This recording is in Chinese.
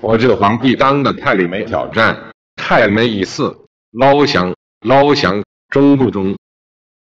我这个皇帝当的太里没挑战，太没意思。捞翔，捞翔，中不中？